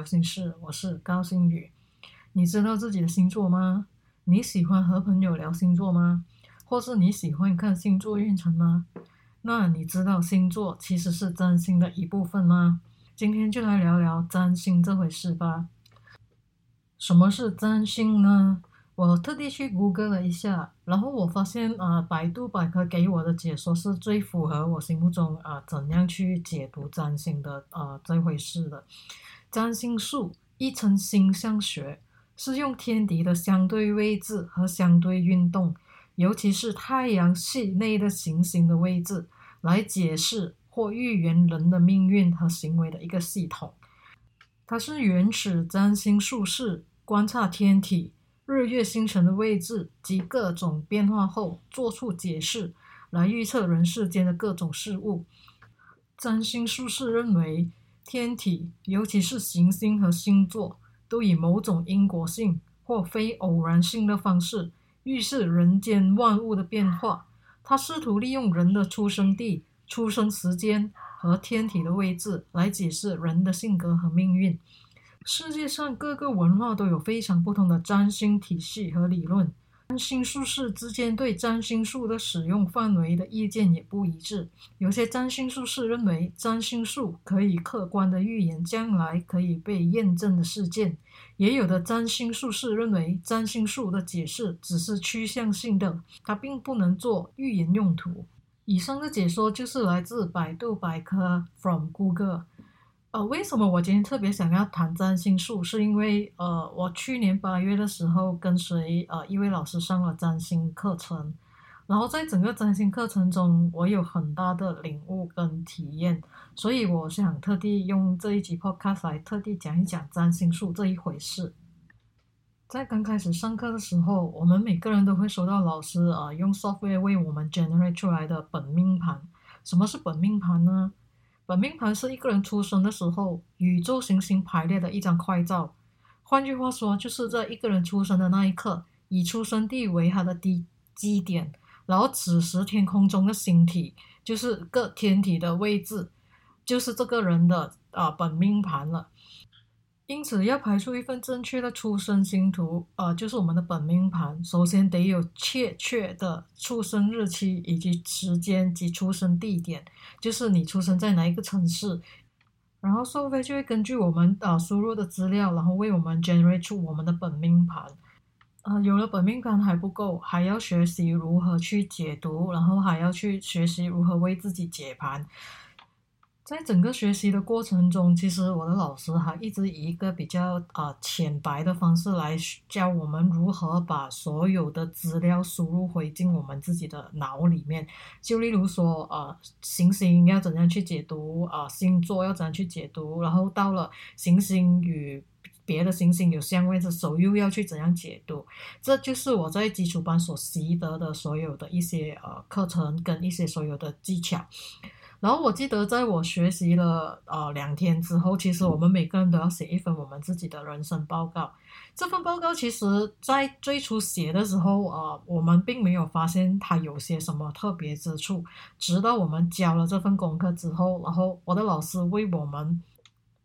聊心事，我是高星宇。你知道自己的星座吗？你喜欢和朋友聊星座吗？或是你喜欢看星座运程吗？那你知道星座其实是占星的一部分吗？今天就来聊聊占星这回事吧。什么是占星呢？我特地去谷歌了一下，然后我发现啊，百度百科给我的解说是最符合我心目中啊怎样去解读占星的啊这回事的。占星术亦称星象学，是用天体的相对位置和相对运动，尤其是太阳系内的行星的位置，来解释或预言人的命运和行为的一个系统。它是原始占星术士观察天体。日月星辰的位置及各种变化后，做出解释来预测人世间的各种事物。占星术士认为，天体，尤其是行星和星座，都以某种因果性或非偶然性的方式预示人间万物的变化。他试图利用人的出生地、出生时间和天体的位置来解释人的性格和命运。世界上各个文化都有非常不同的占星体系和理论，占星术士之间对占星术的使用范围的意见也不一致。有些占星术士认为占星术可以客观的预言将来可以被验证的事件，也有的占星术士认为占星术的解释只是趋向性的，它并不能做预言用途。以上的解说就是来自百度百科 from Google。呃，为什么我今天特别想要谈占星术？是因为呃，我去年八月的时候跟随呃一位老师上了占星课程，然后在整个占星课程中，我有很大的领悟跟体验，所以我想特地用这一集 podcast 来特地讲一讲占星术这一回事。在刚开始上课的时候，我们每个人都会收到老师啊用 software 为我们 generate 出来的本命盘。什么是本命盘呢？本命盘是一个人出生的时候宇宙行星排列的一张快照，换句话说，就是在一个人出生的那一刻，以出生地为他的基基点，然后此时天空中的星体就是各天体的位置，就是这个人的啊本命盘了。因此，要排出一份正确的出生星图，呃，就是我们的本命盘，首先得有确切的出生日期以及时间及出生地点，就是你出生在哪一个城市。然后，收费就会根据我们啊输入的资料，然后为我们 generate 出我们的本命盘。呃，有了本命盘还不够，还要学习如何去解读，然后还要去学习如何为自己解盘。在整个学习的过程中，其实我的老师还一直以一个比较啊浅白的方式来教我们如何把所有的资料输入回进我们自己的脑里面。就例如说，呃，行星要怎样去解读啊，星座要怎样去解读，然后到了行星与别的行星有相位的时候，又要去怎样解读。这就是我在基础班所习得的所有的一些呃课程跟一些所有的技巧。然后我记得，在我学习了呃两天之后，其实我们每个人都要写一份我们自己的人生报告。这份报告其实，在最初写的时候，呃，我们并没有发现它有些什么特别之处。直到我们交了这份功课之后，然后我的老师为我们，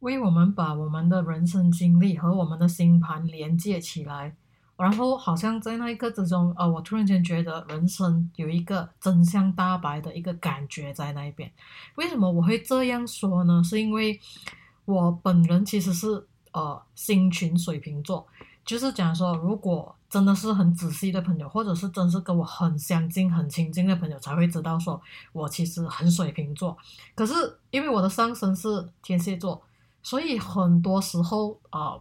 为我们把我们的人生经历和我们的星盘连接起来。然后好像在那一刻之中，呃，我突然间觉得人生有一个真相大白的一个感觉在那一边。为什么我会这样说呢？是因为我本人其实是呃星群水瓶座，就是讲说，如果真的是很仔细的朋友，或者是真是跟我很相近、很亲近的朋友，才会知道说我其实很水瓶座。可是因为我的上升是天蝎座，所以很多时候啊。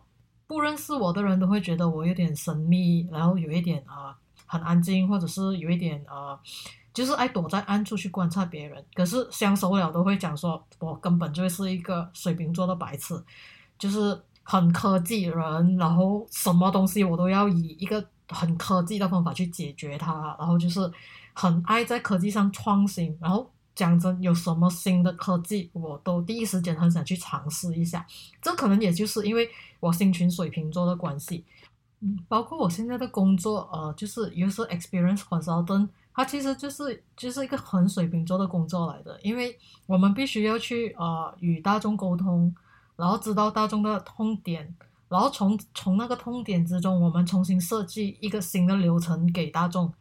不认识我的人都会觉得我有点神秘，然后有一点啊很安静，或者是有一点呃，就是爱躲在暗处去观察别人。可是相熟了都会讲说，我根本就是一个水瓶座的白痴，就是很科技人，然后什么东西我都要以一个很科技的方法去解决它，然后就是很爱在科技上创新，然后。讲真，有什么新的科技，我都第一时间很想去尝试一下。这可能也就是因为我星群水瓶座的关系。嗯，包括我现在的工作，呃，就是 user experience consultant，它其实就是就是一个很水瓶座的工作来的。因为我们必须要去呃与大众沟通，然后知道大众的痛点，然后从从那个痛点之中，我们重新设计一个新的流程给大众。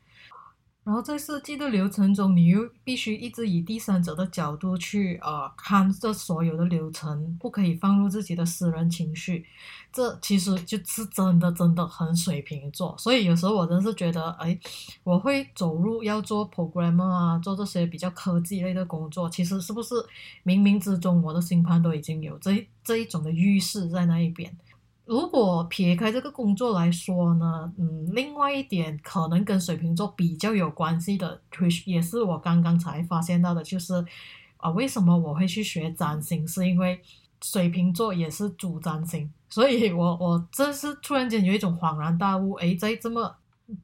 然后在设计的流程中，你又必须一直以第三者的角度去呃看这所有的流程，不可以放入自己的私人情绪。这其实就是真的真的很水瓶座。所以有时候我真是觉得，哎，我会走入要做 programmer 啊，做这些比较科技类的工作，其实是不是冥冥之中我的星盘都已经有这这一种的预示在那一边？如果撇开这个工作来说呢，嗯，另外一点可能跟水瓶座比较有关系的，也是我刚刚才发现到的，就是啊，为什么我会去学占星？是因为水瓶座也是主占星，所以我我这是突然间有一种恍然大悟，诶，在这么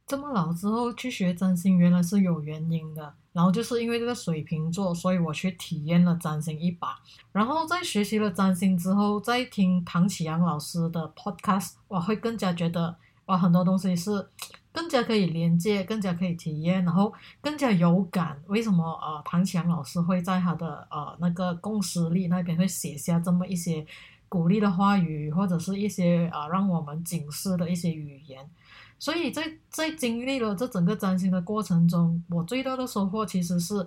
这么老之后去学占星，原来是有原因的。然后就是因为这个水瓶座，所以我去体验了占星一把。然后在学习了占星之后，再听唐启阳老师的 podcast，我会更加觉得哇，很多东西是更加可以连接，更加可以体验，然后更加有感。为什么呃，唐启阳老师会在他的呃那个共识力那边会写下这么一些鼓励的话语，或者是一些啊让我们警示的一些语言？所以在在经历了这整个占星的过程中，我最大的收获其实是，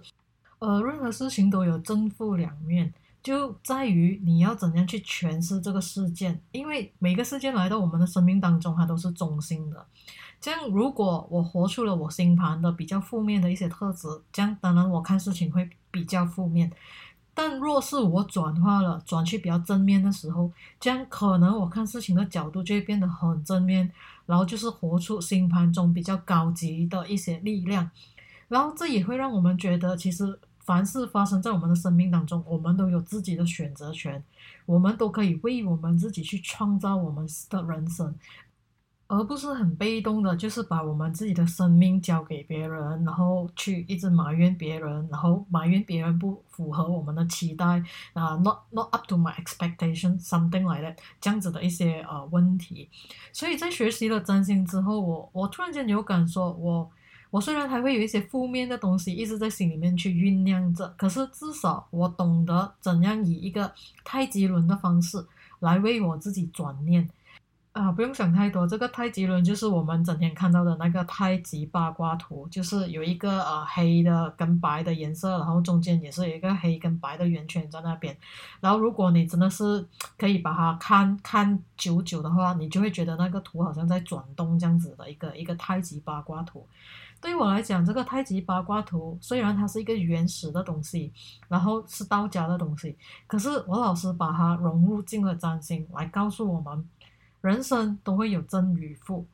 呃，任何事情都有正负两面，就在于你要怎样去诠释这个事件。因为每个事件来到我们的生命当中，它都是中心的。这样，如果我活出了我星盘的比较负面的一些特质，这样当然我看事情会比较负面。但若是我转化了，转去比较正面的时候，这样可能我看事情的角度就会变得很正面，然后就是活出星盘中比较高级的一些力量，然后这也会让我们觉得，其实凡事发生在我们的生命当中，我们都有自己的选择权，我们都可以为我们自己去创造我们的人生。而不是很被动的，就是把我们自己的生命交给别人，然后去一直埋怨别人，然后埋怨别人不符合我们的期待啊，not not up to my expectation，something like that，这样子的一些呃问题。所以在学习了占星之后，我我突然间有感说，我我虽然还会有一些负面的东西一直在心里面去酝酿着，可是至少我懂得怎样以一个太极轮的方式来为我自己转念。啊，不用想太多。这个太极轮就是我们整天看到的那个太极八卦图，就是有一个呃黑的跟白的颜色，然后中间也是有一个黑跟白的圆圈在那边。然后如果你真的是可以把它看看久久的话，你就会觉得那个图好像在转动这样子的一个一个太极八卦图。对于我来讲，这个太极八卦图虽然它是一个原始的东西，然后是道家的东西，可是我老师把它融入进了占星，来告诉我们。人生都会有正与负，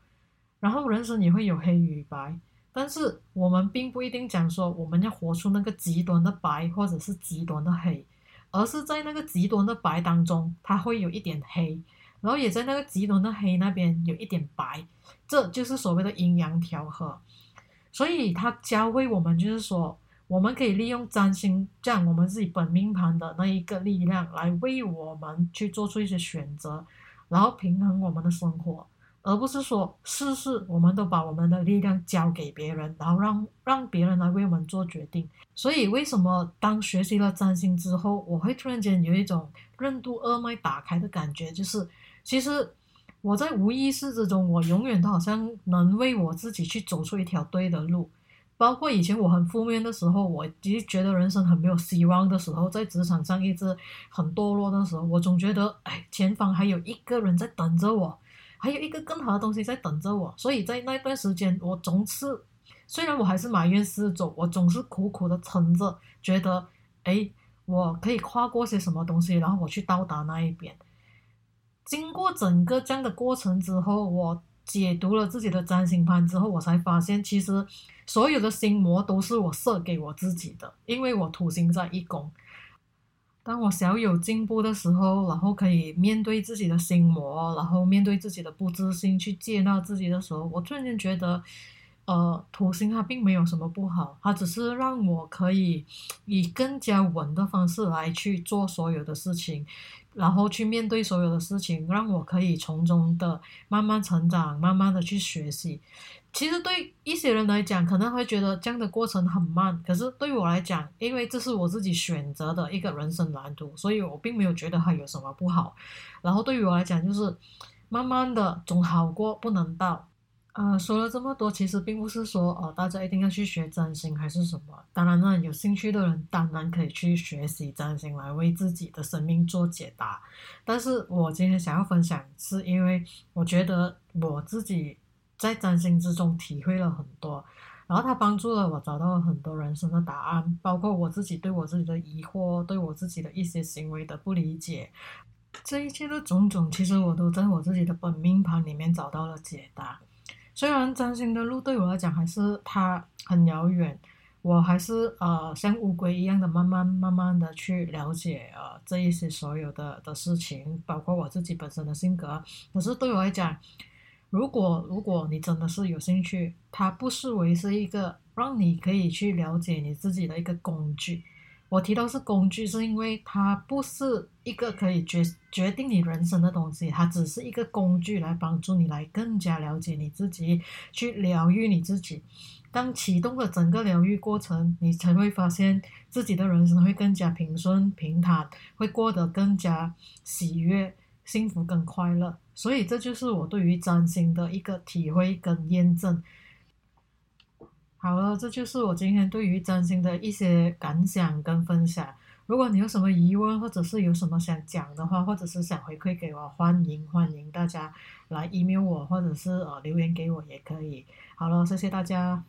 然后人生也会有黑与白，但是我们并不一定讲说我们要活出那个极端的白或者是极端的黑，而是在那个极端的白当中，它会有一点黑，然后也在那个极端的黑那边有一点白，这就是所谓的阴阳调和。所以它教会我们，就是说我们可以利用占星这样我们自己本命盘的那一个力量，来为我们去做出一些选择。然后平衡我们的生活，而不是说事事我们都把我们的力量交给别人，然后让让别人来为我们做决定。所以，为什么当学习了占星之后，我会突然间有一种任督二脉打开的感觉？就是其实我在无意识之中，我永远都好像能为我自己去走出一条对的路。包括以前我很负面的时候，我其实觉得人生很没有希望的时候，在职场上一直很堕落的时候，我总觉得，哎，前方还有一个人在等着我，还有一个更好的东西在等着我。所以在那段时间，我总是，虽然我还是埋怨四周，我总是苦苦的撑着，觉得，哎，我可以跨过些什么东西，然后我去到达那一边。经过整个这样的过程之后，我。解读了自己的占星盘之后，我才发现，其实所有的心魔都是我设给我自己的。因为我土星在一宫，当我小有进步的时候，然后可以面对自己的心魔，然后面对自己的不自信，去接纳自己的时候，我突然间觉得，呃，土星它并没有什么不好，它只是让我可以以更加稳的方式来去做所有的事情，然后去面对所有的事情，让我可以从中的慢慢成长，慢慢的去学习。其实对一些人来讲，可能会觉得这样的过程很慢，可是对我来讲，因为这是我自己选择的一个人生蓝图，所以我并没有觉得它有什么不好。然后对于我来讲，就是慢慢的总好过不能到。呃，说了这么多，其实并不是说呃大家一定要去学占星还是什么。当然呢，有兴趣的人当然可以去学习占星来为自己的生命做解答。但是我今天想要分享，是因为我觉得我自己在占星之中体会了很多，然后它帮助了我找到了很多人生的答案，包括我自己对我自己的疑惑，对我自己的一些行为的不理解，这一切的种种，其实我都在我自己的本命盘里面找到了解答。虽然占星的路对我来讲还是它很遥远，我还是呃像乌龟一样的慢慢慢慢的去了解呃这一些所有的的事情，包括我自己本身的性格。可是对我来讲，如果如果你真的是有兴趣，它不视为是一个让你可以去了解你自己的一个工具。我提到是工具，是因为它不是一个可以决决定你人生的东西，它只是一个工具来帮助你来更加了解你自己，去疗愈你自己。当启动了整个疗愈过程，你才会发现自己的人生会更加平顺平坦，会过得更加喜悦、幸福跟快乐。所以这就是我对于占星的一个体会跟验证。好了，这就是我今天对于占星的一些感想跟分享。如果你有什么疑问，或者是有什么想讲的话，或者是想回馈给我，欢迎欢迎大家来 email 我，或者是呃留言给我也可以。好了，谢谢大家。